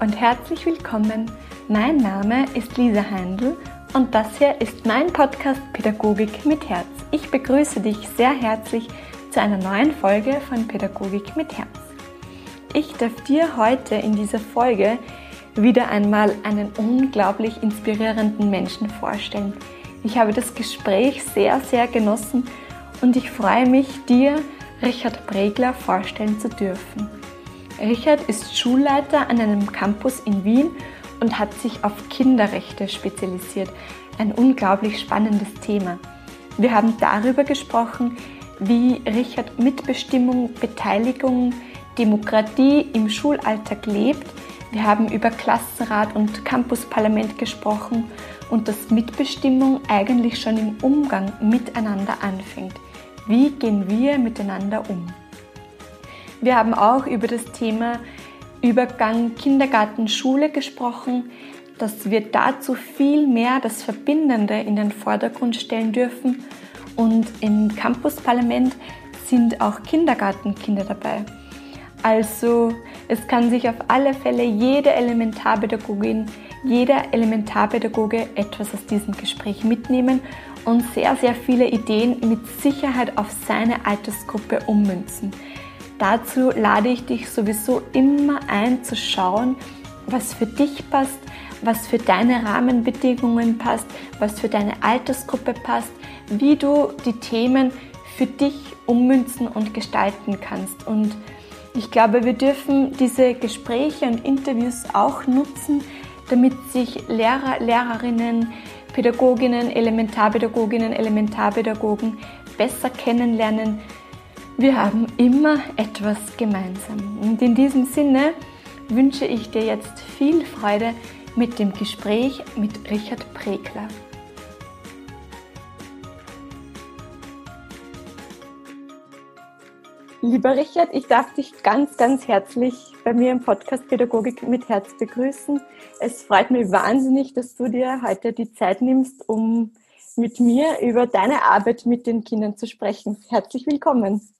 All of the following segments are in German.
und herzlich willkommen. Mein Name ist Lisa Heindl und das hier ist mein Podcast Pädagogik mit Herz. Ich begrüße dich sehr herzlich zu einer neuen Folge von Pädagogik mit Herz. Ich darf dir heute in dieser Folge wieder einmal einen unglaublich inspirierenden Menschen vorstellen. Ich habe das Gespräch sehr, sehr genossen und ich freue mich, dir Richard Pregler vorstellen zu dürfen. Richard ist Schulleiter an einem Campus in Wien und hat sich auf Kinderrechte spezialisiert. Ein unglaublich spannendes Thema. Wir haben darüber gesprochen, wie Richard Mitbestimmung, Beteiligung, Demokratie im Schulalltag lebt. Wir haben über Klassenrat und Campusparlament gesprochen und dass Mitbestimmung eigentlich schon im Umgang miteinander anfängt. Wie gehen wir miteinander um? Wir haben auch über das Thema Übergang Kindergarten-Schule gesprochen, dass wir dazu viel mehr das Verbindende in den Vordergrund stellen dürfen. Und im Campusparlament sind auch Kindergartenkinder dabei. Also es kann sich auf alle Fälle jede Elementarpädagogin, jeder Elementarpädagoge etwas aus diesem Gespräch mitnehmen und sehr, sehr viele Ideen mit Sicherheit auf seine Altersgruppe ummünzen. Dazu lade ich dich sowieso immer ein zu schauen, was für dich passt, was für deine Rahmenbedingungen passt, was für deine Altersgruppe passt, wie du die Themen für dich ummünzen und gestalten kannst. Und ich glaube, wir dürfen diese Gespräche und Interviews auch nutzen, damit sich Lehrer, Lehrerinnen, Pädagoginnen, Elementarpädagoginnen, Elementarpädagogen besser kennenlernen, wir haben immer etwas gemeinsam. Und in diesem Sinne wünsche ich dir jetzt viel Freude mit dem Gespräch mit Richard Pregler. Lieber Richard, ich darf dich ganz, ganz herzlich bei mir im Podcast Pädagogik mit Herz begrüßen. Es freut mich wahnsinnig, dass du dir heute die Zeit nimmst, um mit mir über deine Arbeit mit den Kindern zu sprechen. Herzlich willkommen.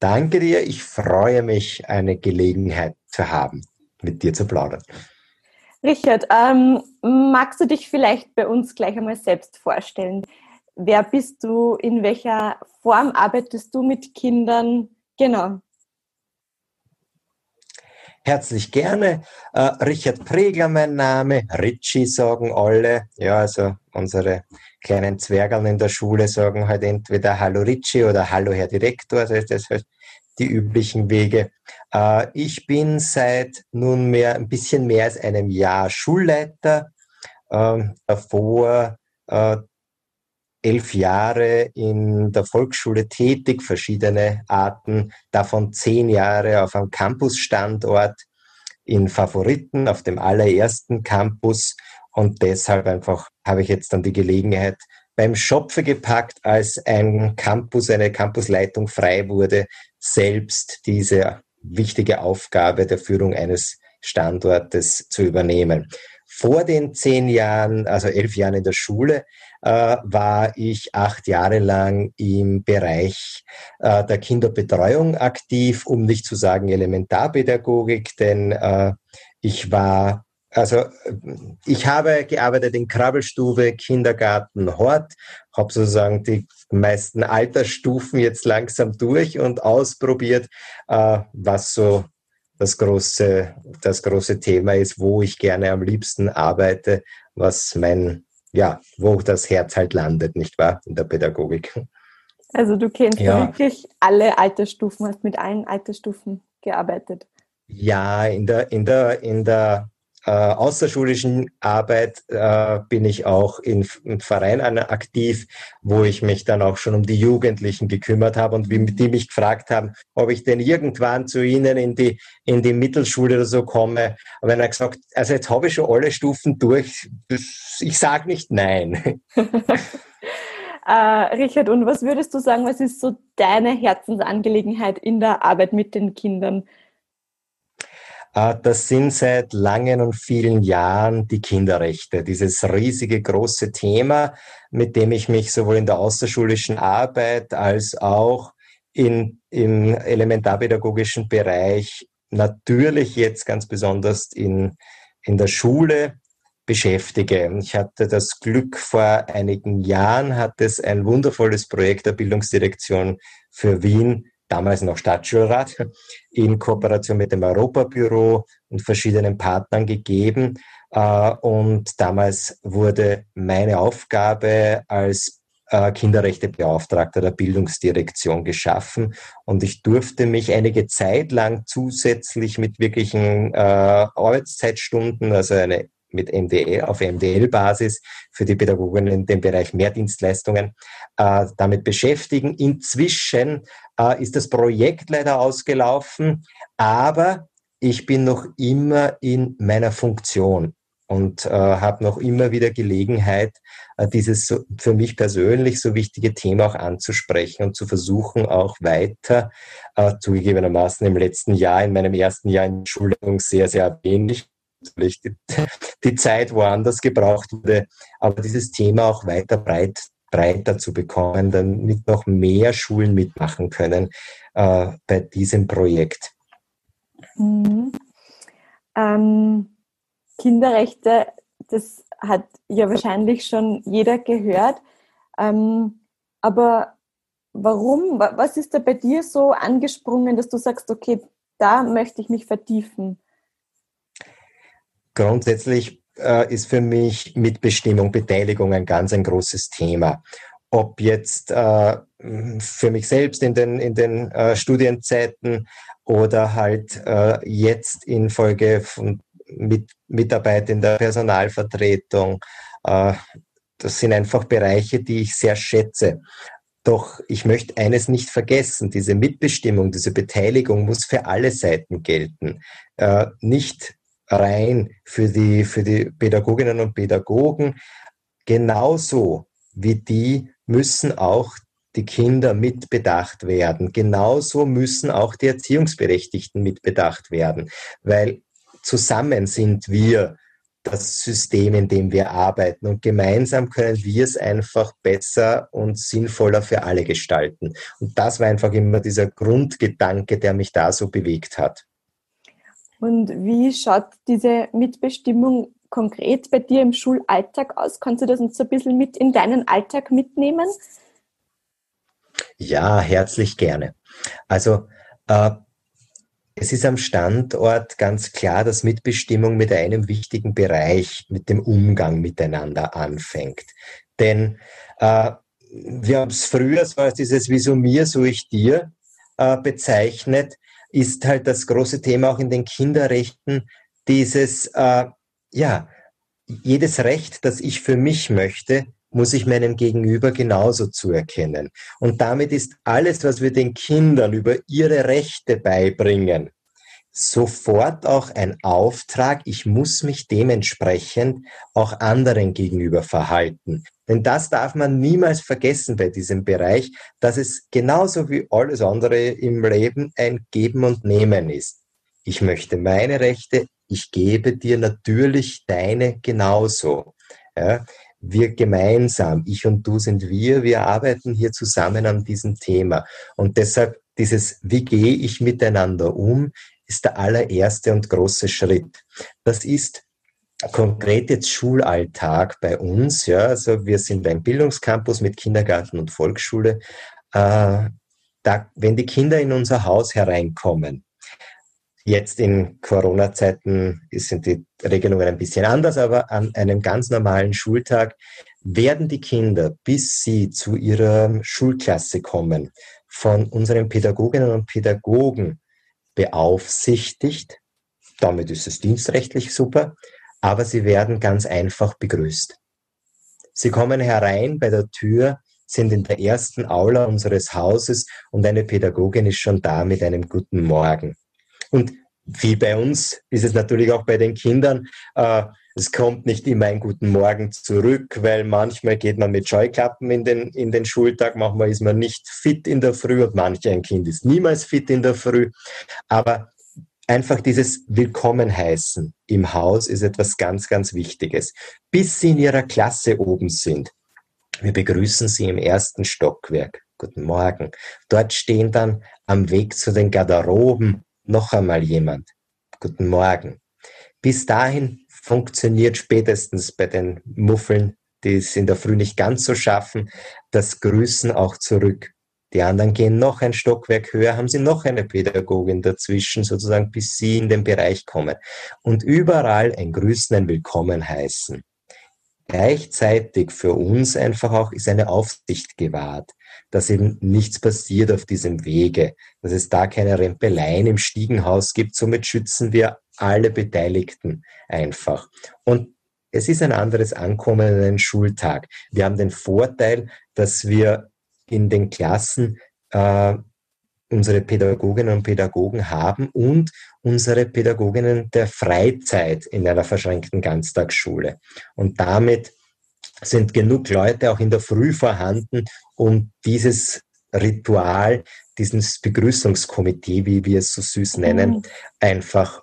Danke dir. Ich freue mich, eine Gelegenheit zu haben, mit dir zu plaudern. Richard, ähm, magst du dich vielleicht bei uns gleich einmal selbst vorstellen? Wer bist du? In welcher Form arbeitest du mit Kindern? Genau. Herzlich gerne. Äh, Richard Pregler, mein Name. Richie sagen alle. Ja, also unsere kleinen Zwergeln in der Schule sagen halt entweder Hallo Richie oder Hallo Herr Direktor. Also das ist halt die üblichen Wege. Äh, ich bin seit nunmehr ein bisschen mehr als einem Jahr Schulleiter. Ähm, davor äh, elf Jahre in der Volksschule tätig, verschiedene Arten, davon zehn Jahre auf einem Campusstandort in Favoriten, auf dem allerersten Campus. Und deshalb einfach habe ich jetzt dann die Gelegenheit, beim Schopfe gepackt, als ein Campus, eine Campusleitung frei wurde, selbst diese wichtige Aufgabe der Führung eines Standortes zu übernehmen. Vor den zehn Jahren, also elf Jahren in der Schule, äh, war ich acht Jahre lang im Bereich äh, der Kinderbetreuung aktiv, um nicht zu sagen Elementarpädagogik, denn äh, ich war also ich habe gearbeitet in Krabbelstube, Kindergarten, Hort, habe sozusagen die meisten Altersstufen jetzt langsam durch und ausprobiert, äh, was so das große, das große Thema ist, wo ich gerne am liebsten arbeite, was mein, ja, wo das Herz halt landet, nicht wahr, in der Pädagogik. Also du kennst ja. wirklich alle Altersstufen, hast mit allen Altersstufen gearbeitet. Ja, in der, in der, in der äh, außerschulischen Arbeit äh, bin ich auch in, in Vereinen aktiv, wo ich mich dann auch schon um die Jugendlichen gekümmert habe und wie, die mich gefragt haben, ob ich denn irgendwann zu ihnen in die, in die Mittelschule oder so komme. Aber dann hat gesagt, also jetzt habe ich schon alle Stufen durch. Ich sage nicht nein. äh, Richard, und was würdest du sagen, was ist so deine Herzensangelegenheit in der Arbeit mit den Kindern? Äh, das sind seit langen und vielen Jahren die Kinderrechte, dieses riesige große Thema, mit dem ich mich sowohl in der außerschulischen Arbeit als auch in, im elementarpädagogischen Bereich natürlich jetzt ganz besonders in, in der Schule beschäftige. Ich hatte das Glück, vor einigen Jahren hat es ein wundervolles Projekt der Bildungsdirektion für Wien, damals noch Stadtschulrat, in Kooperation mit dem Europabüro und verschiedenen Partnern gegeben. Äh, und damals wurde meine Aufgabe als äh, Kinderrechtebeauftragter der Bildungsdirektion geschaffen und ich durfte mich einige Zeit lang zusätzlich mit wirklichen äh, Arbeitszeitstunden, also eine mit MDL auf MDL-Basis für die Pädagogen in dem Bereich Mehrdienstleistungen äh, damit beschäftigen. Inzwischen äh, ist das Projekt leider ausgelaufen, aber ich bin noch immer in meiner Funktion und äh, habe noch immer wieder Gelegenheit, äh, dieses so, für mich persönlich so wichtige Thema auch anzusprechen und zu versuchen, auch weiter, äh, zugegebenermaßen im letzten Jahr, in meinem ersten Jahr in der Schulleitung sehr, sehr wenig, natürlich die, die Zeit woanders gebraucht wurde, aber dieses Thema auch weiter breit, breiter zu bekommen, damit noch mehr Schulen mitmachen können äh, bei diesem Projekt. Mhm. Ähm Kinderrechte, das hat ja wahrscheinlich schon jeder gehört. Ähm, aber warum, was ist da bei dir so angesprungen, dass du sagst, okay, da möchte ich mich vertiefen? Grundsätzlich äh, ist für mich Mitbestimmung, Beteiligung ein ganz ein großes Thema. Ob jetzt äh, für mich selbst in den, in den äh, Studienzeiten oder halt äh, jetzt infolge von mit Mitarbeit in der Personalvertretung. Äh, das sind einfach Bereiche, die ich sehr schätze. Doch ich möchte eines nicht vergessen, diese Mitbestimmung, diese Beteiligung muss für alle Seiten gelten. Äh, nicht rein für die, für die Pädagoginnen und Pädagogen. Genauso wie die müssen auch die Kinder mitbedacht werden. Genauso müssen auch die Erziehungsberechtigten mitbedacht werden, weil zusammen sind wir das System, in dem wir arbeiten. Und gemeinsam können wir es einfach besser und sinnvoller für alle gestalten. Und das war einfach immer dieser Grundgedanke, der mich da so bewegt hat. Und wie schaut diese Mitbestimmung konkret bei dir im Schulalltag aus? Kannst du das uns ein bisschen mit in deinen Alltag mitnehmen? Ja, herzlich gerne. Also äh, es ist am Standort ganz klar, dass Mitbestimmung mit einem wichtigen Bereich, mit dem Umgang miteinander anfängt. Denn äh, wir haben es früher so als dieses Wieso mir, so ich dir äh, bezeichnet, ist halt das große Thema auch in den Kinderrechten, dieses, äh, ja, jedes Recht, das ich für mich möchte, muss ich meinem Gegenüber genauso zuerkennen. Und damit ist alles, was wir den Kindern über ihre Rechte beibringen, sofort auch ein Auftrag, ich muss mich dementsprechend auch anderen gegenüber verhalten. Denn das darf man niemals vergessen bei diesem Bereich, dass es genauso wie alles andere im Leben ein Geben und Nehmen ist. Ich möchte meine Rechte, ich gebe dir natürlich deine genauso. Ja, wir gemeinsam, ich und du sind wir, wir arbeiten hier zusammen an diesem Thema. Und deshalb dieses, wie gehe ich miteinander um, ist der allererste und große Schritt. Das ist konkret jetzt Schulalltag bei uns. Ja, also wir sind ein Bildungscampus mit Kindergarten und Volksschule. Äh, da, wenn die Kinder in unser Haus hereinkommen, Jetzt in Corona-Zeiten sind die Regelungen ein bisschen anders, aber an einem ganz normalen Schultag werden die Kinder, bis sie zu ihrer Schulklasse kommen, von unseren Pädagoginnen und Pädagogen beaufsichtigt. Damit ist es dienstrechtlich super, aber sie werden ganz einfach begrüßt. Sie kommen herein bei der Tür, sind in der ersten Aula unseres Hauses und eine Pädagogin ist schon da mit einem guten Morgen. Und wie bei uns ist es natürlich auch bei den Kindern. Äh, es kommt nicht immer ein guten Morgen zurück, weil manchmal geht man mit Scheuklappen in den, in den Schultag, manchmal ist man nicht fit in der Früh und manch ein Kind ist niemals fit in der Früh. Aber einfach dieses Willkommen heißen im Haus ist etwas ganz, ganz Wichtiges. Bis Sie in Ihrer Klasse oben sind. Wir begrüßen Sie im ersten Stockwerk. Guten Morgen. Dort stehen dann am Weg zu den Garderoben noch einmal jemand. Guten Morgen. Bis dahin funktioniert spätestens bei den Muffeln, die es in der Früh nicht ganz so schaffen, das Grüßen auch zurück. Die anderen gehen noch ein Stockwerk höher, haben sie noch eine Pädagogin dazwischen, sozusagen, bis sie in den Bereich kommen. Und überall ein Grüßen, ein Willkommen heißen. Gleichzeitig für uns einfach auch ist eine Aufsicht gewahrt, dass eben nichts passiert auf diesem Wege, dass es da keine Rempeleien im Stiegenhaus gibt. Somit schützen wir alle Beteiligten einfach. Und es ist ein anderes Ankommen in einen Schultag. Wir haben den Vorteil, dass wir in den Klassen äh, unsere Pädagoginnen und Pädagogen haben und unsere Pädagoginnen der Freizeit in einer verschränkten Ganztagsschule. Und damit sind genug Leute auch in der Früh vorhanden, um dieses Ritual, dieses Begrüßungskomitee, wie wir es so süß nennen, mhm. einfach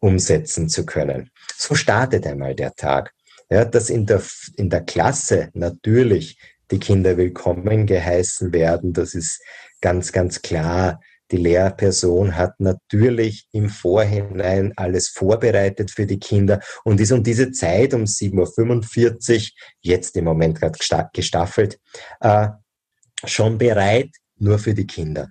umsetzen zu können. So startet einmal der Tag. Ja, dass in der, in der Klasse natürlich die Kinder willkommen geheißen werden, das ist ganz, ganz klar. Die Lehrperson hat natürlich im Vorhinein alles vorbereitet für die Kinder und ist um diese Zeit, um 7.45 Uhr, jetzt im Moment gerade gestaffelt, äh, schon bereit, nur für die Kinder.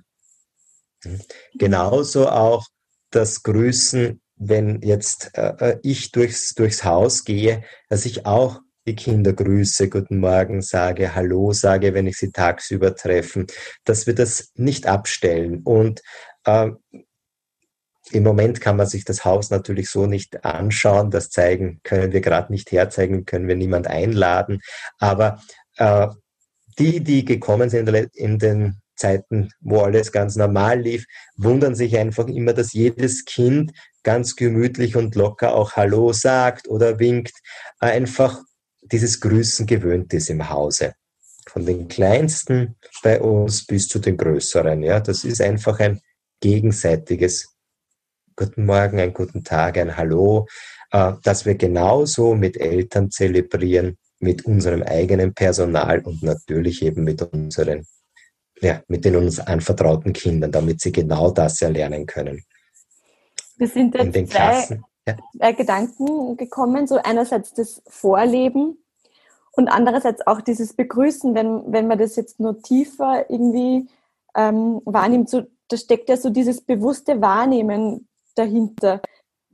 Hm. Genauso auch das Grüßen, wenn jetzt äh, äh, ich durchs, durchs Haus gehe, dass ich auch die Kinder grüße, guten Morgen sage, Hallo sage, wenn ich sie tagsüber treffe, dass wir das nicht abstellen. Und äh, im Moment kann man sich das Haus natürlich so nicht anschauen. Das zeigen können wir gerade nicht herzeigen, können wir niemand einladen. Aber äh, die, die gekommen sind in den Zeiten, wo alles ganz normal lief, wundern sich einfach immer, dass jedes Kind ganz gemütlich und locker auch Hallo sagt oder winkt. Einfach dieses Grüßen gewöhnt ist im Hause. Von den Kleinsten bei uns bis zu den Größeren. Ja, das ist einfach ein gegenseitiges Guten Morgen, einen guten Tag, ein Hallo, äh, dass wir genauso mit Eltern zelebrieren, mit unserem eigenen Personal und natürlich eben mit unseren, ja, mit den uns anvertrauten Kindern, damit sie genau das erlernen können. Wir sind jetzt in den Klassen. Ja. Gedanken gekommen, so einerseits das Vorleben und andererseits auch dieses Begrüßen, wenn, wenn man das jetzt nur tiefer irgendwie ähm, wahrnimmt, so, da steckt ja so dieses bewusste Wahrnehmen dahinter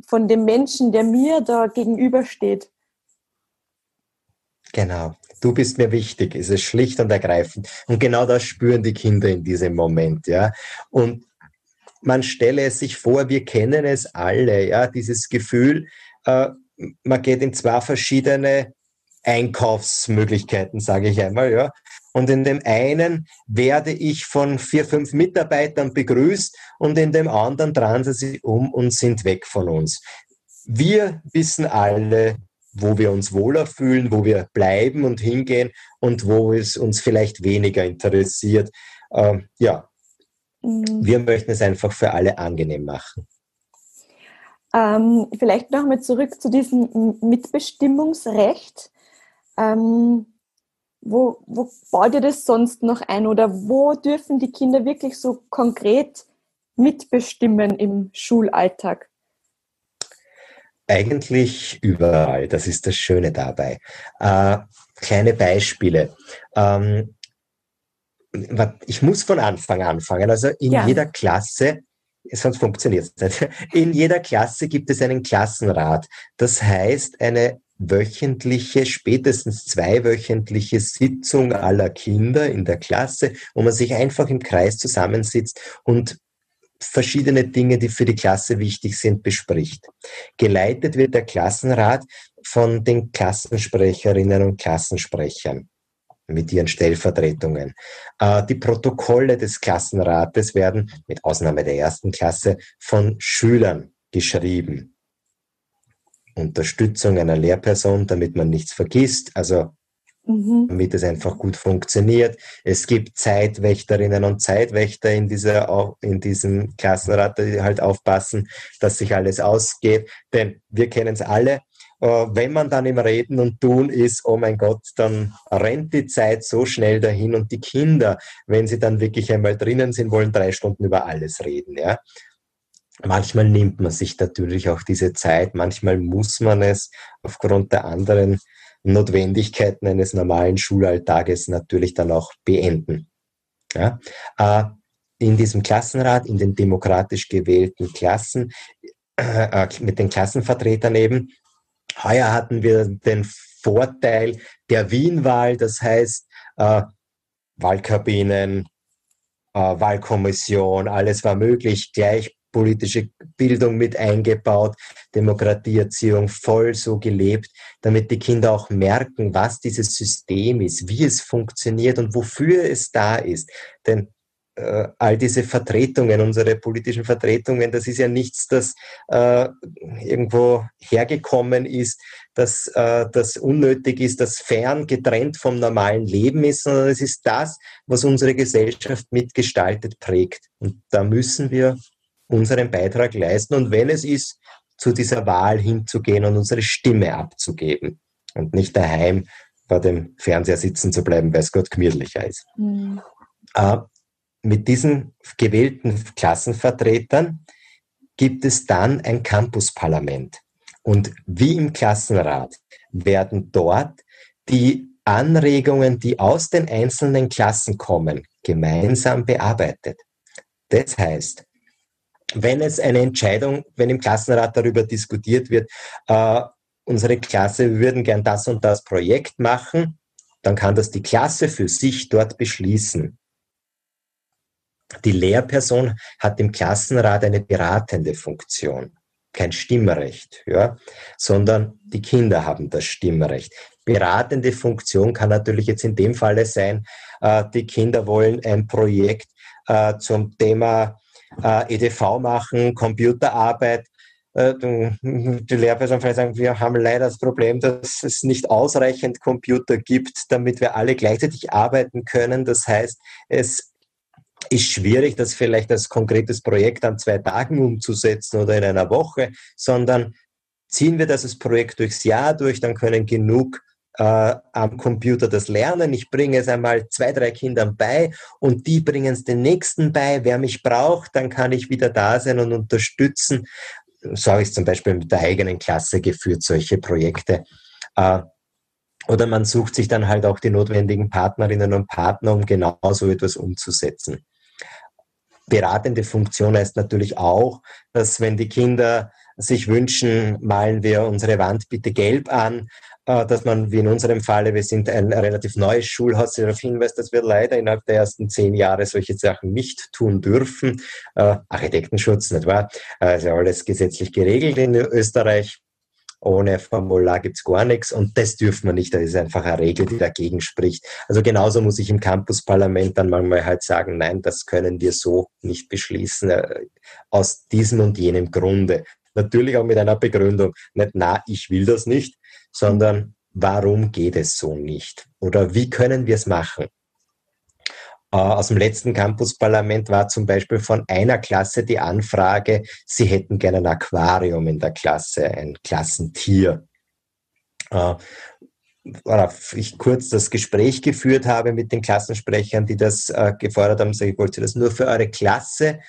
von dem Menschen, der mir da gegenübersteht. Genau. Du bist mir wichtig, ist es schlicht und ergreifend. Und genau das spüren die Kinder in diesem Moment, ja. Und man stelle es sich vor, wir kennen es alle, ja, dieses Gefühl, äh, man geht in zwei verschiedene Einkaufsmöglichkeiten, sage ich einmal, ja. Und in dem einen werde ich von vier, fünf Mitarbeitern begrüßt und in dem anderen drehen sie sich um und sind weg von uns. Wir wissen alle, wo wir uns wohler fühlen, wo wir bleiben und hingehen und wo es uns vielleicht weniger interessiert. Ähm, ja, mhm. wir möchten es einfach für alle angenehm machen. Ähm, vielleicht nochmal zurück zu diesem Mitbestimmungsrecht. Ähm, wo, wo baut ihr das sonst noch ein oder wo dürfen die Kinder wirklich so konkret mitbestimmen im Schulalltag? Eigentlich überall. Das ist das Schöne dabei. Äh, kleine Beispiele. Ähm, ich muss von Anfang anfangen. Also in ja. jeder Klasse sonst funktioniert es nicht. In jeder Klasse gibt es einen Klassenrat. Das heißt, eine wöchentliche, spätestens zweiwöchentliche Sitzung aller Kinder in der Klasse, wo man sich einfach im Kreis zusammensitzt und verschiedene Dinge, die für die Klasse wichtig sind, bespricht. Geleitet wird der Klassenrat von den Klassensprecherinnen und Klassensprechern mit ihren Stellvertretungen. Äh, die Protokolle des Klassenrates werden, mit Ausnahme der ersten Klasse, von Schülern geschrieben. Unterstützung einer Lehrperson, damit man nichts vergisst, also mhm. damit es einfach gut funktioniert. Es gibt Zeitwächterinnen und Zeitwächter in, dieser, in diesem Klassenrat, die halt aufpassen, dass sich alles ausgeht. Denn wir kennen es alle, äh, wenn man dann im Reden und Tun ist, oh mein Gott, dann rennt die Zeit so schnell dahin und die Kinder, wenn sie dann wirklich einmal drinnen sind, wollen drei Stunden über alles reden. Ja? Manchmal nimmt man sich natürlich auch diese Zeit, manchmal muss man es aufgrund der anderen Notwendigkeiten eines normalen Schulalltages natürlich dann auch beenden. Ja? Äh, in diesem Klassenrat, in den demokratisch gewählten Klassen, äh, mit den Klassenvertretern eben, heuer hatten wir den Vorteil der Wienwahl, das heißt äh, Wahlkabinen, äh, Wahlkommission, alles war möglich, gleich politische Bildung mit eingebaut, Demokratieerziehung voll so gelebt, damit die Kinder auch merken, was dieses System ist, wie es funktioniert und wofür es da ist. Denn äh, all diese Vertretungen, unsere politischen Vertretungen, das ist ja nichts, das äh, irgendwo hergekommen ist, dass äh, das unnötig ist, das fern getrennt vom normalen Leben ist, sondern es ist das, was unsere Gesellschaft mitgestaltet prägt. Und da müssen wir unseren Beitrag leisten und wenn es ist, zu dieser Wahl hinzugehen und unsere Stimme abzugeben und nicht daheim vor dem Fernseher sitzen zu bleiben, weil es Gott gemütlicher ist. Mhm. Äh, mit diesen gewählten Klassenvertretern gibt es dann ein Campusparlament. Und wie im Klassenrat werden dort die Anregungen, die aus den einzelnen Klassen kommen, gemeinsam bearbeitet. Das heißt, wenn es eine Entscheidung, wenn im Klassenrat darüber diskutiert wird, äh, unsere Klasse, wir würden gern das und das Projekt machen, dann kann das die Klasse für sich dort beschließen. Die Lehrperson hat im Klassenrat eine beratende Funktion, kein Stimmrecht, ja, sondern die Kinder haben das Stimmrecht. Beratende Funktion kann natürlich jetzt in dem Falle sein, äh, die Kinder wollen ein Projekt äh, zum Thema äh, EDV machen, Computerarbeit. Äh, die Lehrperson vielleicht sagen, wir haben leider das Problem, dass es nicht ausreichend Computer gibt, damit wir alle gleichzeitig arbeiten können. Das heißt, es ist schwierig, das vielleicht als konkretes Projekt an zwei Tagen umzusetzen oder in einer Woche, sondern ziehen wir das Projekt durchs Jahr durch, dann können genug äh, am Computer das Lernen. Ich bringe es einmal zwei, drei Kindern bei und die bringen es den nächsten bei. Wer mich braucht, dann kann ich wieder da sein und unterstützen. So habe ich es zum Beispiel mit der eigenen Klasse geführt, solche Projekte. Äh, oder man sucht sich dann halt auch die notwendigen Partnerinnen und Partner, um genau so etwas umzusetzen. Beratende Funktion heißt natürlich auch, dass wenn die Kinder sich wünschen, malen wir unsere Wand bitte gelb an, äh, dass man, wie in unserem Falle, wir sind ein relativ neues Schulhaus, darauf hinweist, dass wir leider innerhalb der ersten zehn Jahre solche Sachen nicht tun dürfen. Äh, Architektenschutz, nicht wahr? Also alles gesetzlich geregelt in Österreich. Ohne Formular gibt's gar nichts und das dürfen wir nicht. Das ist einfach eine Regel, die dagegen spricht. Also genauso muss ich im Campusparlament dann manchmal halt sagen, nein, das können wir so nicht beschließen, äh, aus diesem und jenem Grunde. Natürlich auch mit einer Begründung. Nicht, na, ich will das nicht, sondern warum geht es so nicht? Oder wie können wir es machen? Äh, aus dem letzten Campusparlament war zum Beispiel von einer Klasse die Anfrage, sie hätten gerne ein Aquarium in der Klasse, ein Klassentier. Äh, worauf ich kurz das Gespräch geführt habe mit den Klassensprechern, die das äh, gefordert haben, sage ich, wollt ihr das nur für eure Klasse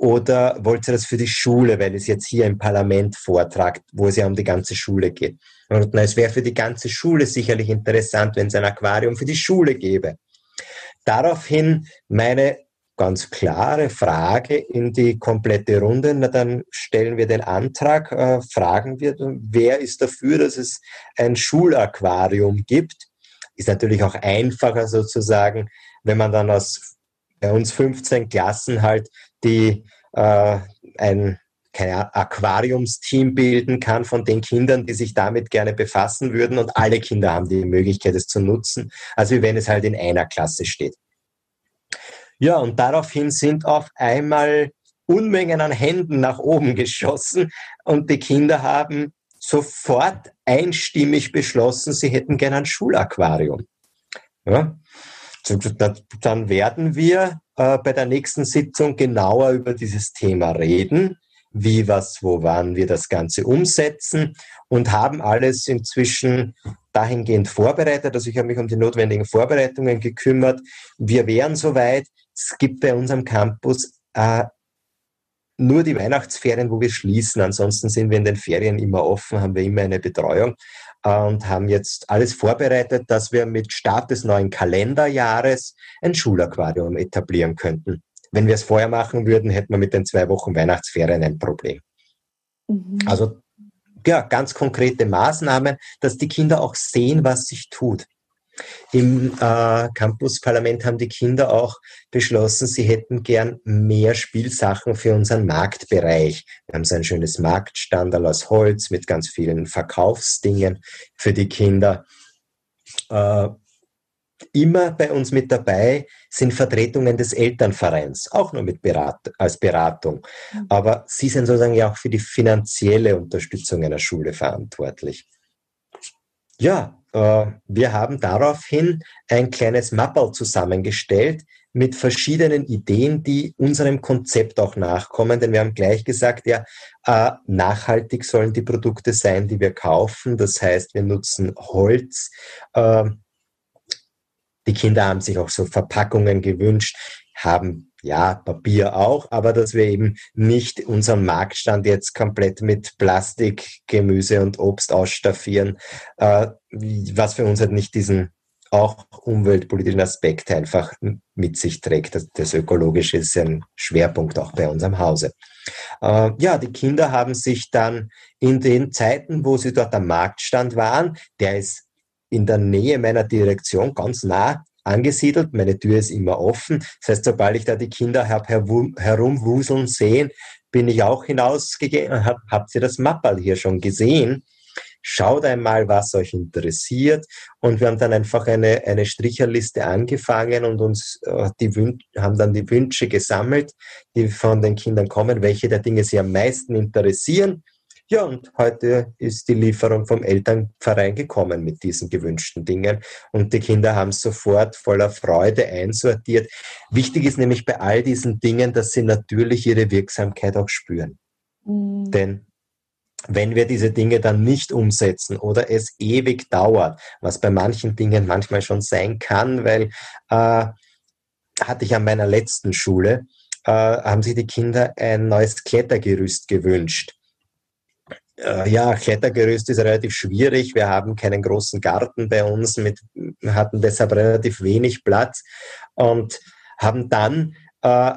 oder wollt ihr das für die Schule, weil es jetzt hier im Parlament vortragt, wo es ja um die ganze Schule geht? Und na, es wäre für die ganze Schule sicherlich interessant, wenn es ein Aquarium für die Schule gäbe. Daraufhin meine ganz klare Frage in die komplette Runde. Na, dann stellen wir den Antrag, äh, fragen wir, wer ist dafür, dass es ein Schulaquarium gibt? Ist natürlich auch einfacher sozusagen, wenn man dann aus bei uns 15 Klassen halt die äh, ein keine Aquariumsteam bilden kann von den Kindern, die sich damit gerne befassen würden und alle Kinder haben die Möglichkeit, es zu nutzen, als wie wenn es halt in einer Klasse steht. Ja, und daraufhin sind auf einmal Unmengen an Händen nach oben geschossen und die Kinder haben sofort einstimmig beschlossen, sie hätten gerne ein Schulaquarium. Ja? Dann werden wir äh, bei der nächsten Sitzung genauer über dieses Thema reden, wie, was, wo, wann wir das Ganze umsetzen und haben alles inzwischen dahingehend vorbereitet. Also ich habe mich um die notwendigen Vorbereitungen gekümmert. Wir wären soweit. Es gibt bei unserem Campus äh, nur die Weihnachtsferien, wo wir schließen. Ansonsten sind wir in den Ferien immer offen, haben wir immer eine Betreuung und haben jetzt alles vorbereitet, dass wir mit Start des neuen Kalenderjahres ein Schulaquarium etablieren könnten. Wenn wir es vorher machen würden, hätten wir mit den zwei Wochen Weihnachtsferien ein Problem. Mhm. Also ja, ganz konkrete Maßnahmen, dass die Kinder auch sehen, was sich tut. Im äh, Campusparlament haben die Kinder auch beschlossen, sie hätten gern mehr Spielsachen für unseren Marktbereich. Wir haben so ein schönes Marktstandal aus Holz mit ganz vielen Verkaufsdingen für die Kinder. Äh, immer bei uns mit dabei sind Vertretungen des Elternvereins, auch nur mit Berat als Beratung. Mhm. Aber sie sind sozusagen ja auch für die finanzielle Unterstützung einer Schule verantwortlich. Ja, wir haben daraufhin ein kleines Mappel zusammengestellt mit verschiedenen Ideen, die unserem Konzept auch nachkommen, denn wir haben gleich gesagt, ja, äh, nachhaltig sollen die Produkte sein, die wir kaufen. Das heißt, wir nutzen Holz. Äh, die Kinder haben sich auch so Verpackungen gewünscht, haben ja, Papier auch, aber dass wir eben nicht unseren Marktstand jetzt komplett mit Plastik, Gemüse und Obst ausstaffieren, äh, was für uns halt nicht diesen auch umweltpolitischen Aspekt einfach mit sich trägt. Das, das Ökologische ist ein Schwerpunkt auch bei unserem Hause. Äh, ja, die Kinder haben sich dann in den Zeiten, wo sie dort am Marktstand waren, der ist in der Nähe meiner Direktion ganz nah angesiedelt. Meine Tür ist immer offen. Das heißt, sobald ich da die Kinder habe herumwuseln sehen, bin ich auch hinausgegangen. Hab, habt ihr das Mappal hier schon gesehen? Schaut einmal, was euch interessiert. Und wir haben dann einfach eine, eine Stricherliste angefangen und uns äh, die haben dann die Wünsche gesammelt, die von den Kindern kommen, welche der Dinge sie am meisten interessieren. Ja, und heute ist die Lieferung vom Elternverein gekommen mit diesen gewünschten Dingen. Und die Kinder haben sofort voller Freude einsortiert. Wichtig ist nämlich bei all diesen Dingen, dass sie natürlich ihre Wirksamkeit auch spüren. Mhm. Denn wenn wir diese Dinge dann nicht umsetzen oder es ewig dauert, was bei manchen Dingen manchmal schon sein kann, weil äh, hatte ich an meiner letzten Schule, äh, haben sich die Kinder ein neues Klettergerüst gewünscht. Äh, ja, Klettergerüst ist relativ schwierig. Wir haben keinen großen Garten bei uns, mit, hatten deshalb relativ wenig Platz und haben dann äh,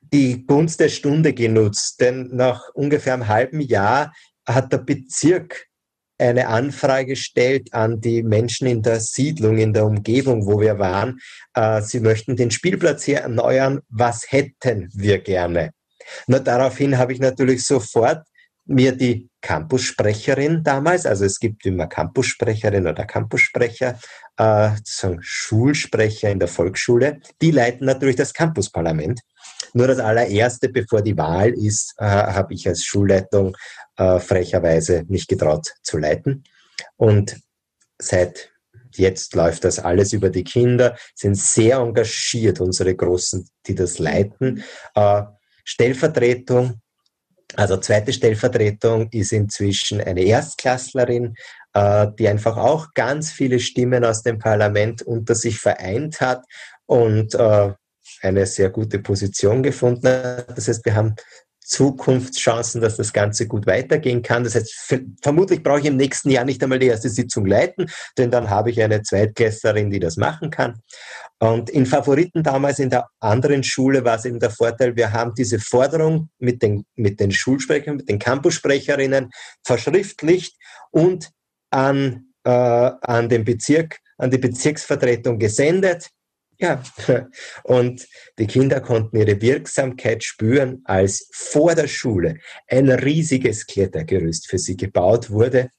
die Gunst der Stunde genutzt. Denn nach ungefähr einem halben Jahr hat der Bezirk eine Anfrage gestellt an die Menschen in der Siedlung, in der Umgebung, wo wir waren. Äh, sie möchten den Spielplatz hier erneuern. Was hätten wir gerne? Nur daraufhin habe ich natürlich sofort mir die Campussprecherin damals, also es gibt immer Campussprecherin oder Campussprecher, äh, sozusagen Schulsprecher in der Volksschule, die leiten natürlich das Campusparlament. Nur das allererste, bevor die Wahl ist, äh, habe ich als Schulleitung äh, frecherweise nicht getraut zu leiten. Und seit jetzt läuft das alles über die Kinder, sind sehr engagiert, unsere Großen, die das leiten. Äh, Stellvertretung also zweite Stellvertretung ist inzwischen eine Erstklässlerin, äh, die einfach auch ganz viele Stimmen aus dem Parlament unter sich vereint hat und äh, eine sehr gute Position gefunden hat. Das heißt, wir haben Zukunftschancen, dass das Ganze gut weitergehen kann. Das heißt, vermutlich brauche ich im nächsten Jahr nicht einmal die erste Sitzung leiten, denn dann habe ich eine Zweitklässlerin, die das machen kann. Und in Favoriten damals in der anderen Schule war es eben der Vorteil, wir haben diese Forderung mit den, mit den Schulsprechern, mit den Campussprecherinnen verschriftlicht und an, äh, an den Bezirk, an die Bezirksvertretung gesendet. Ja, und die Kinder konnten ihre Wirksamkeit spüren, als vor der Schule ein riesiges Klettergerüst für sie gebaut wurde.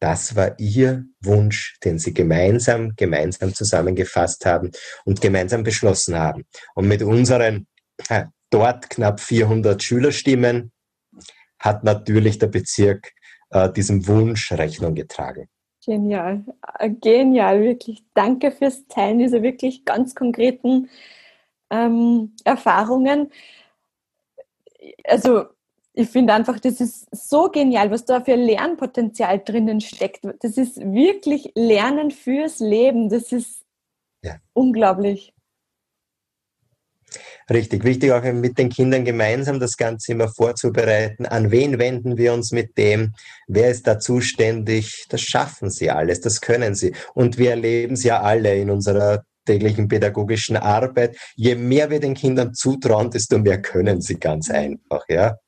Das war ihr Wunsch, den sie gemeinsam, gemeinsam zusammengefasst haben und gemeinsam beschlossen haben. Und mit unseren dort knapp 400 Schülerstimmen hat natürlich der Bezirk äh, diesem Wunsch Rechnung getragen. Genial, äh, genial, wirklich. Danke fürs Teilen dieser wirklich ganz konkreten ähm, Erfahrungen. Also ich finde einfach, das ist so genial, was da für Lernpotenzial drinnen steckt. Das ist wirklich Lernen fürs Leben. Das ist ja. unglaublich. Richtig, wichtig auch mit den Kindern gemeinsam das Ganze immer vorzubereiten. An wen wenden wir uns mit dem? Wer ist da zuständig? Das schaffen sie alles, das können sie. Und wir erleben es ja alle in unserer täglichen pädagogischen Arbeit. Je mehr wir den Kindern zutrauen, desto mehr können sie ganz einfach, ja.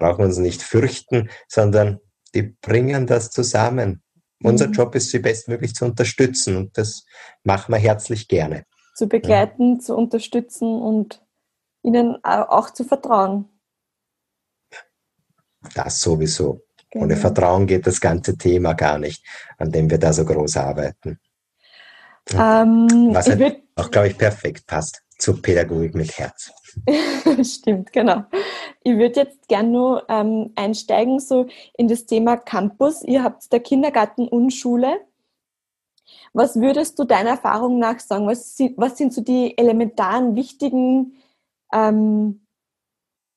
Brauchen uns nicht fürchten, sondern die bringen das zusammen. Unser mhm. Job ist, sie bestmöglich zu unterstützen und das machen wir herzlich gerne. Zu begleiten, ja. zu unterstützen und ihnen auch zu vertrauen. Das sowieso. Genau. Ohne Vertrauen geht das ganze Thema gar nicht, an dem wir da so groß arbeiten. Ähm, Was halt auch, glaube ich, perfekt passt zur Pädagogik mit Herz. Stimmt, genau. Ich würde jetzt gerne nur ähm, einsteigen so in das Thema Campus. Ihr habt der Kindergarten und Schule. Was würdest du deiner Erfahrung nach sagen? Was sind, was sind so die elementaren, wichtigen ähm,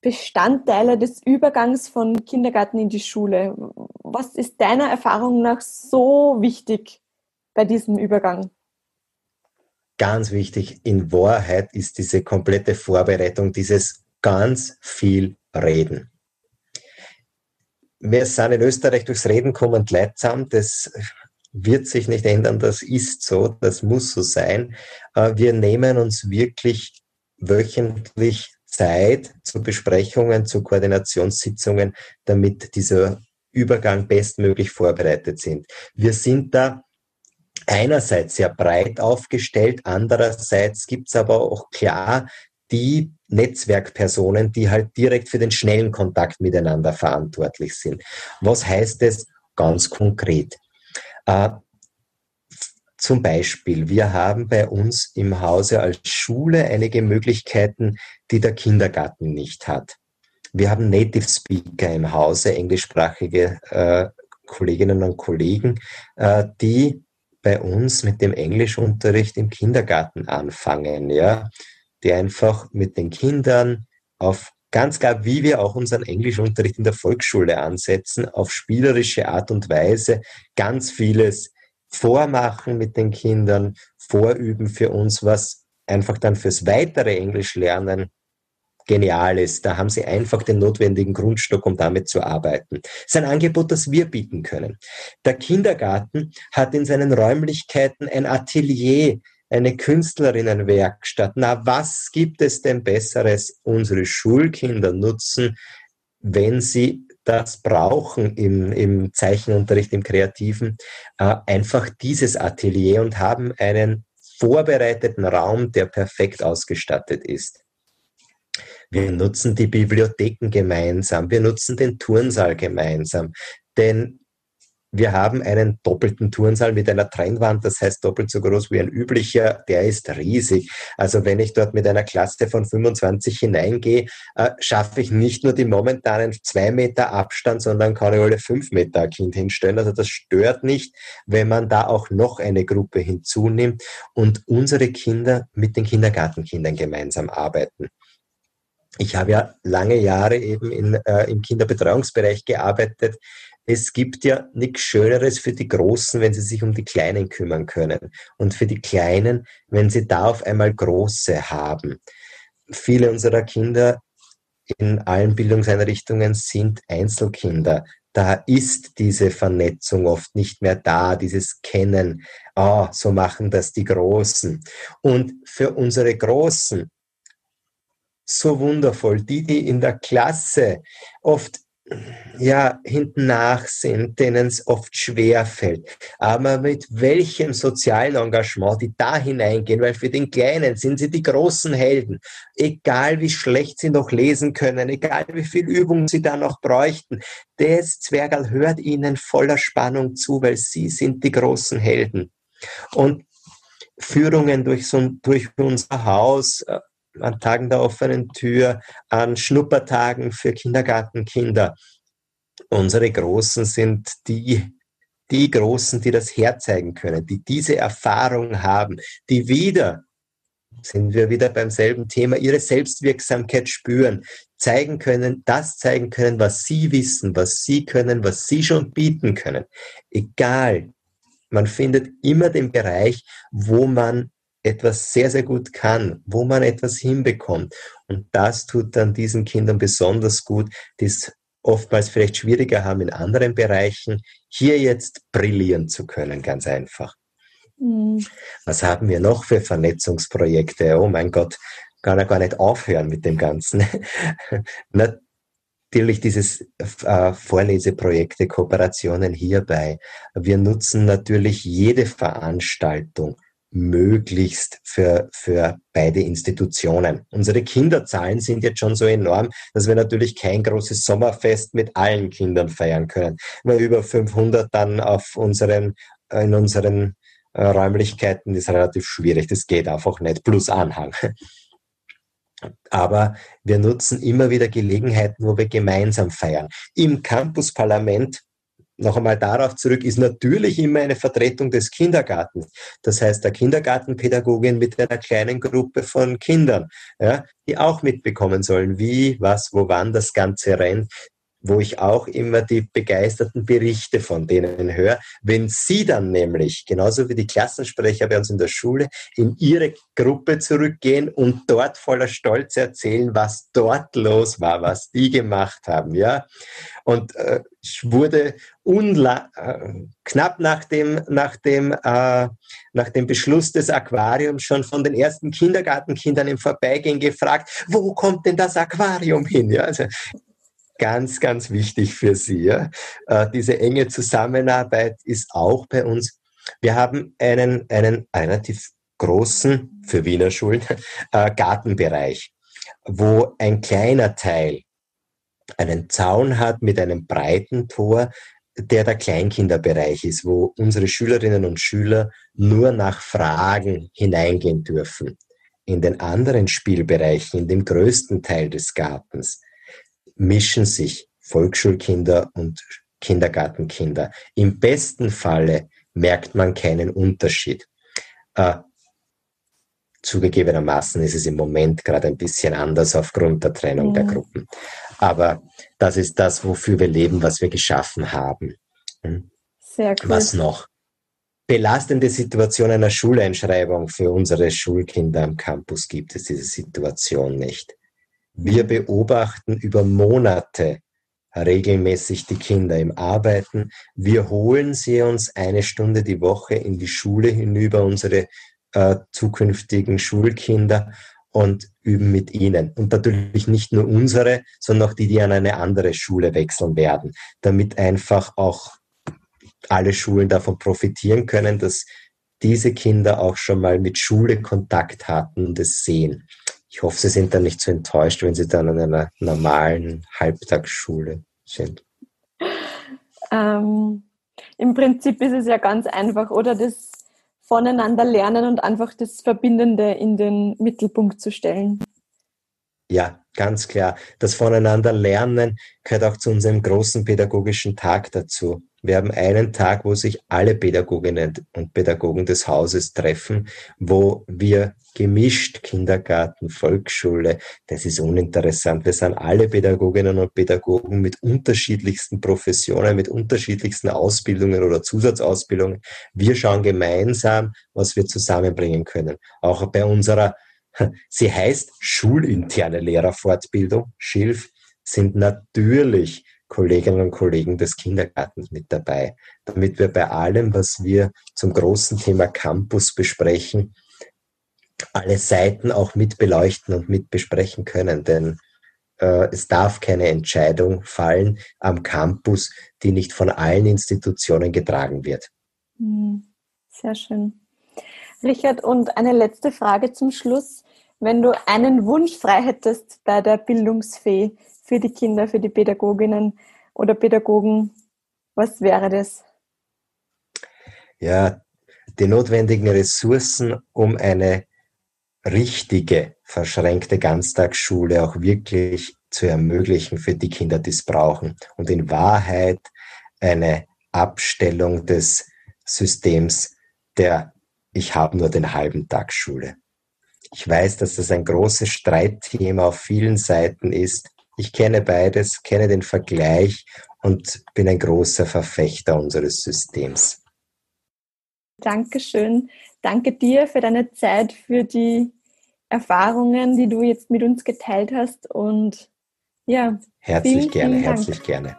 Bestandteile des Übergangs von Kindergarten in die Schule? Was ist deiner Erfahrung nach so wichtig bei diesem Übergang? Ganz wichtig, in Wahrheit ist diese komplette Vorbereitung, dieses ganz viel Reden. Wir sind in Österreich durchs Reden kommen leidsam. Das wird sich nicht ändern. Das ist so. Das muss so sein. Äh, wir nehmen uns wirklich wöchentlich Zeit zu Besprechungen, zu Koordinationssitzungen, damit dieser Übergang bestmöglich vorbereitet sind. Wir sind da einerseits sehr breit aufgestellt, andererseits gibt es aber auch klar die Netzwerkpersonen, die halt direkt für den schnellen Kontakt miteinander verantwortlich sind. Was heißt es ganz konkret? Äh, zum Beispiel, wir haben bei uns im Hause als Schule einige Möglichkeiten, die der Kindergarten nicht hat. Wir haben Native Speaker im Hause, englischsprachige äh, Kolleginnen und Kollegen, äh, die bei uns mit dem Englischunterricht im Kindergarten anfangen, ja, die einfach mit den Kindern auf ganz klar, wie wir auch unseren Englischunterricht in der Volksschule ansetzen, auf spielerische Art und Weise ganz vieles vormachen mit den Kindern, vorüben für uns, was einfach dann fürs weitere Englischlernen genial ist. Da haben sie einfach den notwendigen Grundstock, um damit zu arbeiten. Das ist ein Angebot, das wir bieten können. Der Kindergarten hat in seinen Räumlichkeiten ein Atelier, eine Künstlerinnenwerkstatt. Na, was gibt es denn Besseres? Unsere Schulkinder nutzen, wenn sie das brauchen im, im Zeichenunterricht, im Kreativen, äh, einfach dieses Atelier und haben einen vorbereiteten Raum, der perfekt ausgestattet ist. Wir nutzen die Bibliotheken gemeinsam, wir nutzen den Turnsaal gemeinsam, denn wir haben einen doppelten Turnsaal mit einer Trennwand, das heißt doppelt so groß wie ein üblicher, der ist riesig. Also wenn ich dort mit einer Klasse von 25 hineingehe, äh, schaffe ich nicht nur die momentanen zwei Meter Abstand, sondern kann ich alle fünf Meter Kind hinstellen. Also das stört nicht, wenn man da auch noch eine Gruppe hinzunimmt und unsere Kinder mit den Kindergartenkindern gemeinsam arbeiten ich habe ja lange Jahre eben in, äh, im Kinderbetreuungsbereich gearbeitet. Es gibt ja nichts Schöneres für die Großen, wenn sie sich um die Kleinen kümmern können. Und für die Kleinen, wenn sie da auf einmal Große haben. Viele unserer Kinder in allen Bildungseinrichtungen sind Einzelkinder. Da ist diese Vernetzung oft nicht mehr da, dieses Kennen. Ah, oh, so machen das die Großen. Und für unsere Großen so wundervoll. Die, die in der Klasse oft ja, hinten nach sind, denen es oft schwer fällt. Aber mit welchem sozialen Engagement die da hineingehen, weil für den Kleinen sind sie die großen Helden. Egal wie schlecht sie noch lesen können, egal wie viel Übung sie da noch bräuchten, das Zwergal hört ihnen voller Spannung zu, weil sie sind die großen Helden. Und Führungen durch, so, durch unser Haus, äh, an Tagen der offenen Tür, an Schnuppertagen für Kindergartenkinder. Unsere Großen sind die, die Großen, die das herzeigen können, die diese Erfahrung haben, die wieder, sind wir wieder beim selben Thema, ihre Selbstwirksamkeit spüren, zeigen können, das zeigen können, was sie wissen, was sie können, was sie schon bieten können. Egal, man findet immer den Bereich, wo man etwas sehr, sehr gut kann, wo man etwas hinbekommt. Und das tut dann diesen Kindern besonders gut, die es oftmals vielleicht schwieriger haben in anderen Bereichen, hier jetzt brillieren zu können, ganz einfach. Mhm. Was haben wir noch für Vernetzungsprojekte? Oh mein Gott, kann er gar nicht aufhören mit dem Ganzen. Natürlich dieses äh, Vorleseprojekte, Kooperationen hierbei. Wir nutzen natürlich jede Veranstaltung möglichst für, für beide Institutionen. Unsere Kinderzahlen sind jetzt schon so enorm, dass wir natürlich kein großes Sommerfest mit allen Kindern feiern können. Weil über 500 dann auf unseren, in unseren äh, Räumlichkeiten ist relativ schwierig. Das geht einfach nicht. Plus Anhang. Aber wir nutzen immer wieder Gelegenheiten, wo wir gemeinsam feiern. Im Campusparlament noch einmal darauf zurück, ist natürlich immer eine Vertretung des Kindergartens. Das heißt, der Kindergartenpädagogin mit einer kleinen Gruppe von Kindern, ja, die auch mitbekommen sollen, wie, was, wo, wann das Ganze rennt, wo ich auch immer die begeisterten Berichte von denen höre, wenn sie dann nämlich, genauso wie die Klassensprecher bei uns in der Schule, in ihre Gruppe zurückgehen und dort voller Stolz erzählen, was dort los war, was die gemacht haben, ja. Und äh, ich wurde unla äh, knapp nach dem, nach, dem, äh, nach dem Beschluss des Aquariums schon von den ersten Kindergartenkindern im Vorbeigehen gefragt, wo kommt denn das Aquarium hin? Ja, also ganz, ganz wichtig für Sie. Ja? Äh, diese enge Zusammenarbeit ist auch bei uns. Wir haben einen, einen relativ großen, für Wiener Schulen, äh, Gartenbereich, wo ein kleiner Teil einen Zaun hat mit einem breiten Tor, der der Kleinkinderbereich ist, wo unsere Schülerinnen und Schüler nur nach Fragen hineingehen dürfen. In den anderen Spielbereichen, in dem größten Teil des Gartens, mischen sich Volksschulkinder und Kindergartenkinder. Im besten Falle merkt man keinen Unterschied. Äh, zugegebenermaßen ist es im Moment gerade ein bisschen anders aufgrund der Trennung mhm. der Gruppen. Aber das ist das, wofür wir leben, was wir geschaffen haben. Hm? Sehr cool. Was noch? Belastende Situation einer Schuleinschreibung für unsere Schulkinder am Campus gibt es diese Situation nicht. Wir beobachten über Monate regelmäßig die Kinder im Arbeiten. Wir holen sie uns eine Stunde die Woche in die Schule hinüber, unsere äh, zukünftigen Schulkinder und üben mit ihnen. Und natürlich nicht nur unsere, sondern auch die, die an eine andere Schule wechseln werden, damit einfach auch alle Schulen davon profitieren können, dass diese Kinder auch schon mal mit Schule Kontakt hatten und es sehen. Ich hoffe, Sie sind dann nicht so enttäuscht, wenn Sie dann an einer normalen Halbtagsschule sind. Ähm, Im Prinzip ist es ja ganz einfach, oder das voneinander lernen und einfach das Verbindende in den Mittelpunkt zu stellen. Ja, ganz klar. Das Voneinander lernen gehört auch zu unserem großen pädagogischen Tag dazu. Wir haben einen Tag, wo sich alle Pädagoginnen und Pädagogen des Hauses treffen, wo wir gemischt Kindergarten, Volksschule, das ist uninteressant. Wir sind alle Pädagoginnen und Pädagogen mit unterschiedlichsten Professionen, mit unterschiedlichsten Ausbildungen oder Zusatzausbildungen. Wir schauen gemeinsam, was wir zusammenbringen können. Auch bei unserer, sie heißt schulinterne Lehrerfortbildung, SCHILF, sind natürlich Kolleginnen und Kollegen des Kindergartens mit dabei, damit wir bei allem, was wir zum großen Thema Campus besprechen, alle Seiten auch mit beleuchten und mit besprechen können. Denn äh, es darf keine Entscheidung fallen am Campus, die nicht von allen Institutionen getragen wird. Hm, sehr schön. Richard, und eine letzte Frage zum Schluss. Wenn du einen Wunsch frei hättest bei der Bildungsfee, für die Kinder, für die Pädagoginnen oder Pädagogen? Was wäre das? Ja, die notwendigen Ressourcen, um eine richtige, verschränkte Ganztagsschule auch wirklich zu ermöglichen für die Kinder, die es brauchen. Und in Wahrheit eine Abstellung des Systems der Ich habe nur den halben Tag Schule. Ich weiß, dass das ein großes Streitthema auf vielen Seiten ist. Ich kenne beides, kenne den Vergleich und bin ein großer Verfechter unseres Systems. Dankeschön. Danke dir für deine Zeit, für die Erfahrungen, die du jetzt mit uns geteilt hast. Und ja. Herzlich vielen, gerne, vielen herzlich gerne.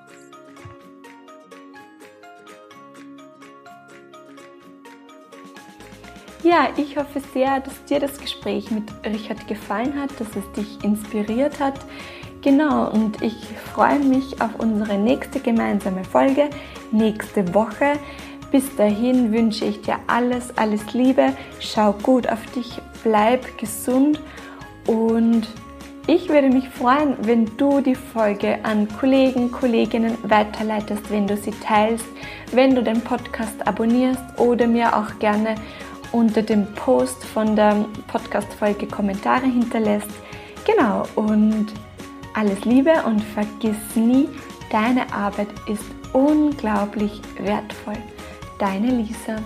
Ja, ich hoffe sehr, dass dir das Gespräch mit Richard gefallen hat, dass es dich inspiriert hat. Genau, und ich freue mich auf unsere nächste gemeinsame Folge nächste Woche. Bis dahin wünsche ich dir alles, alles Liebe. Schau gut auf dich, bleib gesund und ich würde mich freuen, wenn du die Folge an Kollegen, Kolleginnen weiterleitest, wenn du sie teilst, wenn du den Podcast abonnierst oder mir auch gerne unter dem Post von der Podcast-Folge Kommentare hinterlässt. Genau, und alles Liebe und vergiss nie, deine Arbeit ist unglaublich wertvoll. Deine Lisa.